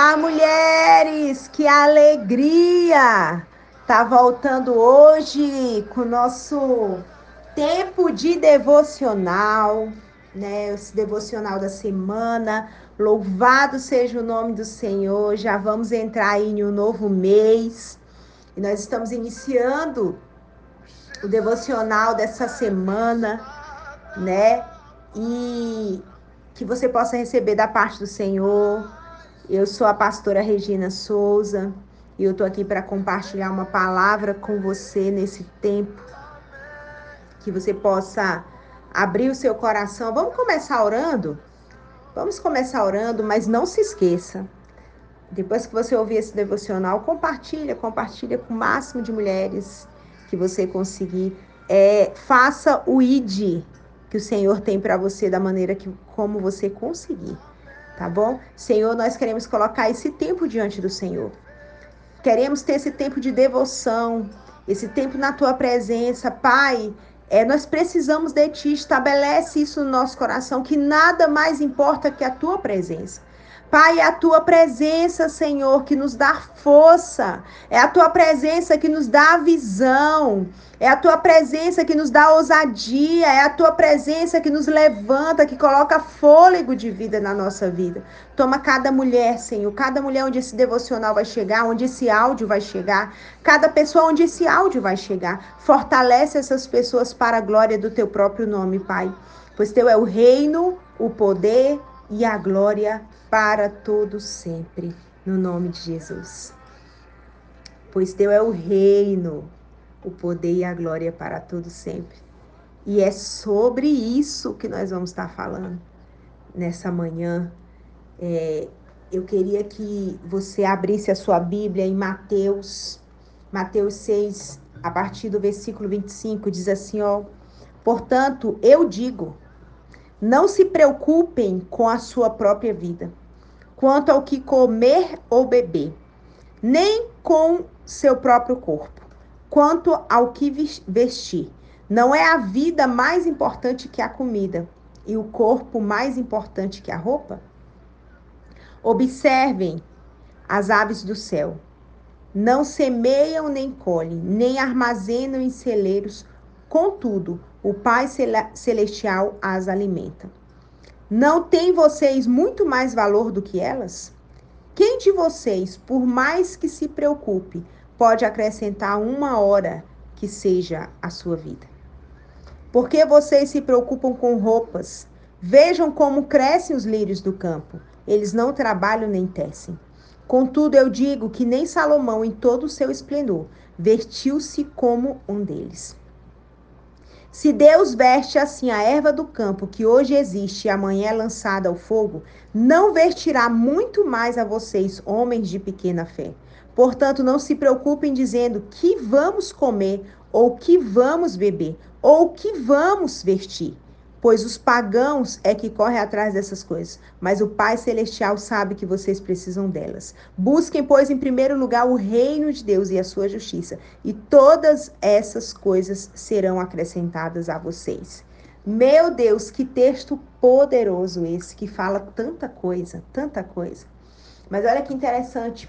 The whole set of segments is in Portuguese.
Olá, mulheres! Que alegria! Tá voltando hoje com o nosso tempo de devocional, né? Esse devocional da semana. Louvado seja o nome do Senhor. Já vamos entrar aí em um novo mês. E nós estamos iniciando o devocional dessa semana, né? E que você possa receber da parte do Senhor eu sou a pastora Regina Souza e eu tô aqui para compartilhar uma palavra com você nesse tempo que você possa abrir o seu coração. Vamos começar orando? Vamos começar orando, mas não se esqueça. Depois que você ouvir esse devocional, compartilha, compartilha com o máximo de mulheres que você conseguir. É, faça o ID que o Senhor tem para você da maneira que como você conseguir tá bom? Senhor, nós queremos colocar esse tempo diante do Senhor. Queremos ter esse tempo de devoção, esse tempo na tua presença, Pai. É, nós precisamos de ti, estabelece isso no nosso coração, que nada mais importa que a tua presença. Pai, é a tua presença, Senhor, que nos dá força. É a tua presença que nos dá visão. É a tua presença que nos dá ousadia. É a tua presença que nos levanta, que coloca fôlego de vida na nossa vida. Toma cada mulher, Senhor, cada mulher onde esse devocional vai chegar, onde esse áudio vai chegar, cada pessoa onde esse áudio vai chegar. Fortalece essas pessoas para a glória do teu próprio nome, Pai. Pois teu é o reino, o poder e a glória para todos sempre, no nome de Jesus. Pois teu é o reino, o poder e a glória para todos sempre. E é sobre isso que nós vamos estar falando nessa manhã. É, eu queria que você abrisse a sua Bíblia em Mateus, Mateus 6, a partir do versículo 25, diz assim: ó. Portanto, eu digo, não se preocupem com a sua própria vida, quanto ao que comer ou beber, nem com seu próprio corpo, quanto ao que vestir. Não é a vida mais importante que a comida e o corpo mais importante que a roupa? Observem as aves do céu. Não semeiam nem colhem, nem armazenam em celeiros, contudo, o Pai Celestial as alimenta. Não tem vocês muito mais valor do que elas? Quem de vocês, por mais que se preocupe, pode acrescentar uma hora que seja a sua vida? Por que vocês se preocupam com roupas? Vejam como crescem os lírios do campo. Eles não trabalham nem tecem. Contudo, eu digo que nem Salomão, em todo o seu esplendor, vestiu-se como um deles. Se Deus veste assim a erva do campo, que hoje existe e amanhã é lançada ao fogo, não vestirá muito mais a vocês, homens de pequena fé. Portanto, não se preocupem dizendo que vamos comer, ou que vamos beber, ou que vamos vestir pois os pagãos é que correm atrás dessas coisas, mas o Pai Celestial sabe que vocês precisam delas. Busquem, pois, em primeiro lugar o reino de Deus e a sua justiça, e todas essas coisas serão acrescentadas a vocês. Meu Deus, que texto poderoso esse, que fala tanta coisa, tanta coisa. Mas olha que interessante,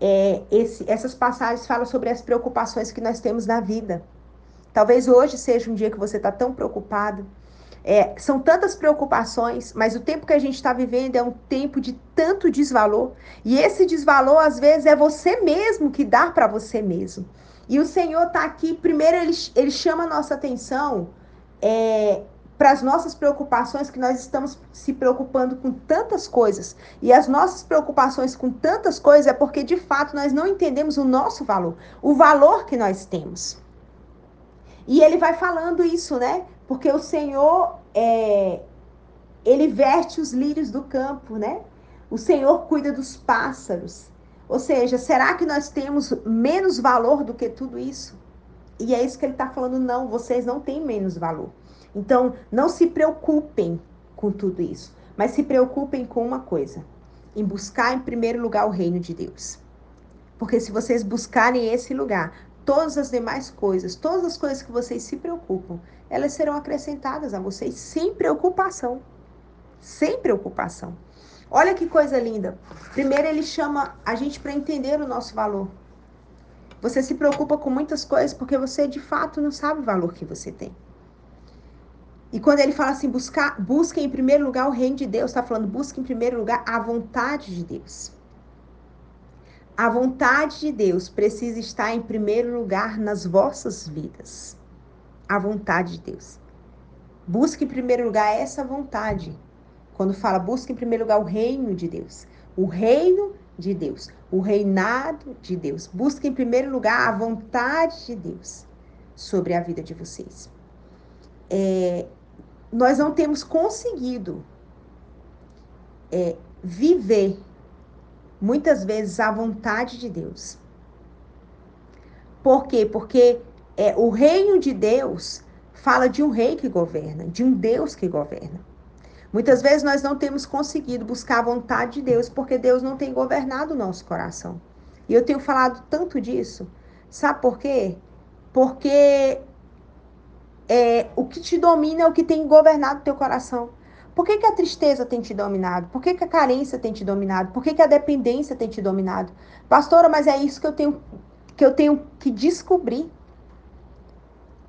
é, esse, essas passagens falam sobre as preocupações que nós temos na vida. Talvez hoje seja um dia que você está tão preocupado, é, são tantas preocupações, mas o tempo que a gente está vivendo é um tempo de tanto desvalor. E esse desvalor, às vezes, é você mesmo que dá para você mesmo. E o Senhor está aqui, primeiro, ele, ele chama a nossa atenção é, para as nossas preocupações, que nós estamos se preocupando com tantas coisas. E as nossas preocupações com tantas coisas é porque, de fato, nós não entendemos o nosso valor, o valor que nós temos. E ele vai falando isso, né? Porque o Senhor, é, ele veste os lírios do campo, né? O Senhor cuida dos pássaros. Ou seja, será que nós temos menos valor do que tudo isso? E é isso que ele está falando, não, vocês não têm menos valor. Então, não se preocupem com tudo isso, mas se preocupem com uma coisa: em buscar em primeiro lugar o reino de Deus. Porque se vocês buscarem esse lugar, todas as demais coisas, todas as coisas que vocês se preocupam, elas serão acrescentadas a vocês sem preocupação. Sem preocupação. Olha que coisa linda. Primeiro, ele chama a gente para entender o nosso valor. Você se preocupa com muitas coisas porque você de fato não sabe o valor que você tem. E quando ele fala assim, buscar, busque em primeiro lugar o reino de Deus, está falando, busque em primeiro lugar a vontade de Deus. A vontade de Deus precisa estar em primeiro lugar nas vossas vidas. A vontade de Deus. Busque em primeiro lugar essa vontade. Quando fala, busque em primeiro lugar o reino de Deus. O reino de Deus. O reinado de Deus. Busque em primeiro lugar a vontade de Deus sobre a vida de vocês. É, nós não temos conseguido é, viver muitas vezes a vontade de Deus. Por quê? Porque é, o reino de Deus fala de um rei que governa, de um Deus que governa. Muitas vezes nós não temos conseguido buscar a vontade de Deus porque Deus não tem governado o nosso coração. E eu tenho falado tanto disso. Sabe por quê? Porque é, o que te domina é o que tem governado o teu coração. Por que, que a tristeza tem te dominado? Por que, que a carência tem te dominado? Por que, que a dependência tem te dominado? Pastora, mas é isso que eu tenho que, eu tenho que descobrir.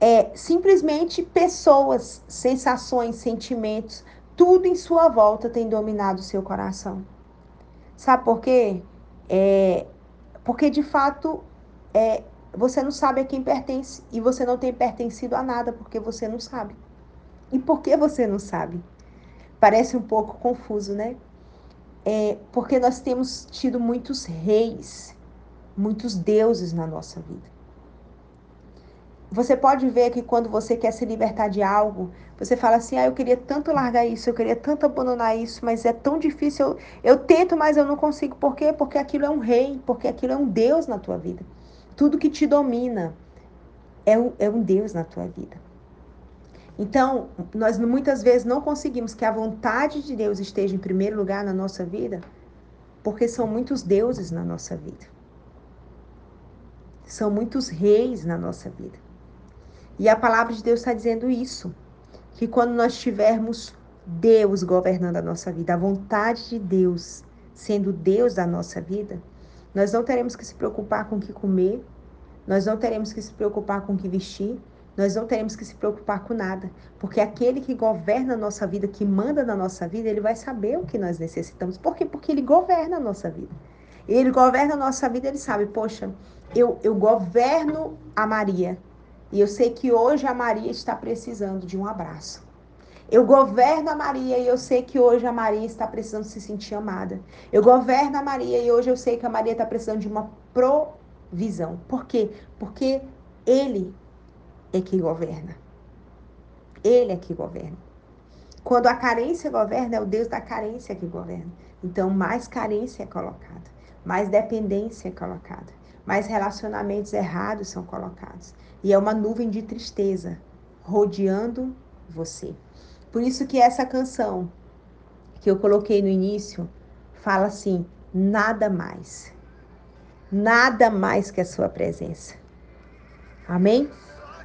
É simplesmente pessoas, sensações, sentimentos, tudo em sua volta tem dominado o seu coração. Sabe por quê? É, porque de fato é, você não sabe a quem pertence e você não tem pertencido a nada porque você não sabe. E por que você não sabe? Parece um pouco confuso, né? É porque nós temos tido muitos reis, muitos deuses na nossa vida. Você pode ver que quando você quer se libertar de algo, você fala assim: ah, eu queria tanto largar isso, eu queria tanto abandonar isso, mas é tão difícil. Eu, eu tento, mas eu não consigo. Por quê? Porque aquilo é um rei, porque aquilo é um Deus na tua vida. Tudo que te domina é um, é um Deus na tua vida. Então, nós muitas vezes não conseguimos que a vontade de Deus esteja em primeiro lugar na nossa vida, porque são muitos deuses na nossa vida. São muitos reis na nossa vida. E a palavra de Deus está dizendo isso. Que quando nós tivermos Deus governando a nossa vida, a vontade de Deus sendo Deus da nossa vida, nós não teremos que se preocupar com o que comer, nós não teremos que se preocupar com o que vestir, nós não teremos que se preocupar com nada, porque aquele que governa a nossa vida, que manda na nossa vida, ele vai saber o que nós necessitamos. Por quê? Porque ele governa a nossa vida. Ele governa a nossa vida, ele sabe, poxa, eu, eu governo a Maria, e eu sei que hoje a Maria está precisando de um abraço. Eu governo a Maria e eu sei que hoje a Maria está precisando se sentir amada. Eu governo a Maria e hoje eu sei que a Maria está precisando de uma provisão. Por quê? Porque Ele é que governa. Ele é que governa. Quando a carência governa, é o Deus da carência que governa. Então, mais carência é colocada, mais dependência é colocada, mais relacionamentos errados são colocados. E é uma nuvem de tristeza rodeando você. Por isso que essa canção que eu coloquei no início fala assim: nada mais. Nada mais que a sua presença. Amém?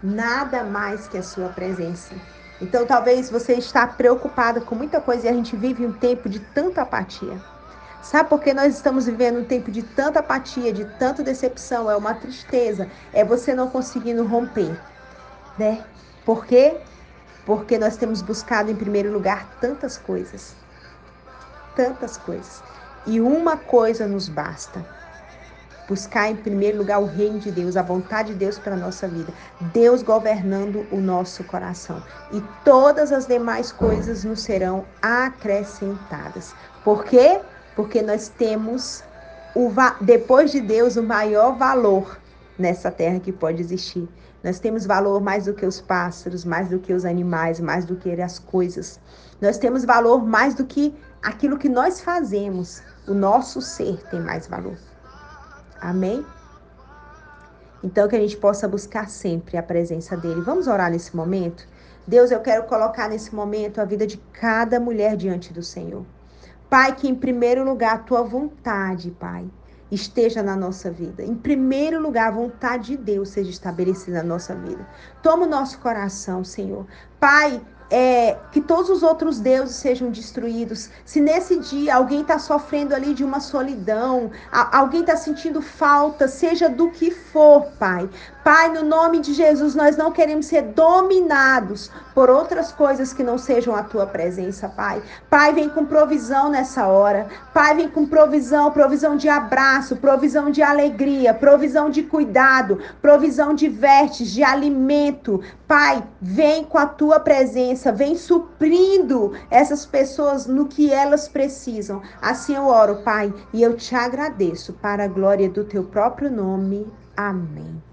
Nada mais que a sua presença. Então, talvez você está preocupada com muita coisa e a gente vive um tempo de tanta apatia. Sabe por que nós estamos vivendo um tempo de tanta apatia, de tanta decepção? É uma tristeza, é você não conseguindo romper, né? Por quê? Porque nós temos buscado em primeiro lugar tantas coisas. Tantas coisas. E uma coisa nos basta. Buscar em primeiro lugar o reino de Deus, a vontade de Deus para a nossa vida. Deus governando o nosso coração. E todas as demais coisas nos serão acrescentadas. Por quê? porque nós temos, o, depois de Deus, o maior valor nessa terra que pode existir. Nós temos valor mais do que os pássaros, mais do que os animais, mais do que as coisas. Nós temos valor mais do que aquilo que nós fazemos. O nosso ser tem mais valor. Amém? Então, que a gente possa buscar sempre a presença dele. Vamos orar nesse momento? Deus, eu quero colocar nesse momento a vida de cada mulher diante do Senhor. Pai, que em primeiro lugar a tua vontade, Pai, esteja na nossa vida. Em primeiro lugar, a vontade de Deus seja estabelecida na nossa vida. Toma o nosso coração, Senhor. Pai, é, que todos os outros deuses sejam destruídos. Se nesse dia alguém está sofrendo ali de uma solidão, a, alguém está sentindo falta, seja do que for, Pai. Pai, no nome de Jesus, nós não queremos ser dominados por outras coisas que não sejam a tua presença, Pai. Pai, vem com provisão nessa hora. Pai, vem com provisão, provisão de abraço, provisão de alegria, provisão de cuidado, provisão de vestes, de alimento. Pai, vem com a tua presença, vem suprindo essas pessoas no que elas precisam. Assim eu oro, Pai, e eu te agradeço para a glória do teu próprio nome. Amém.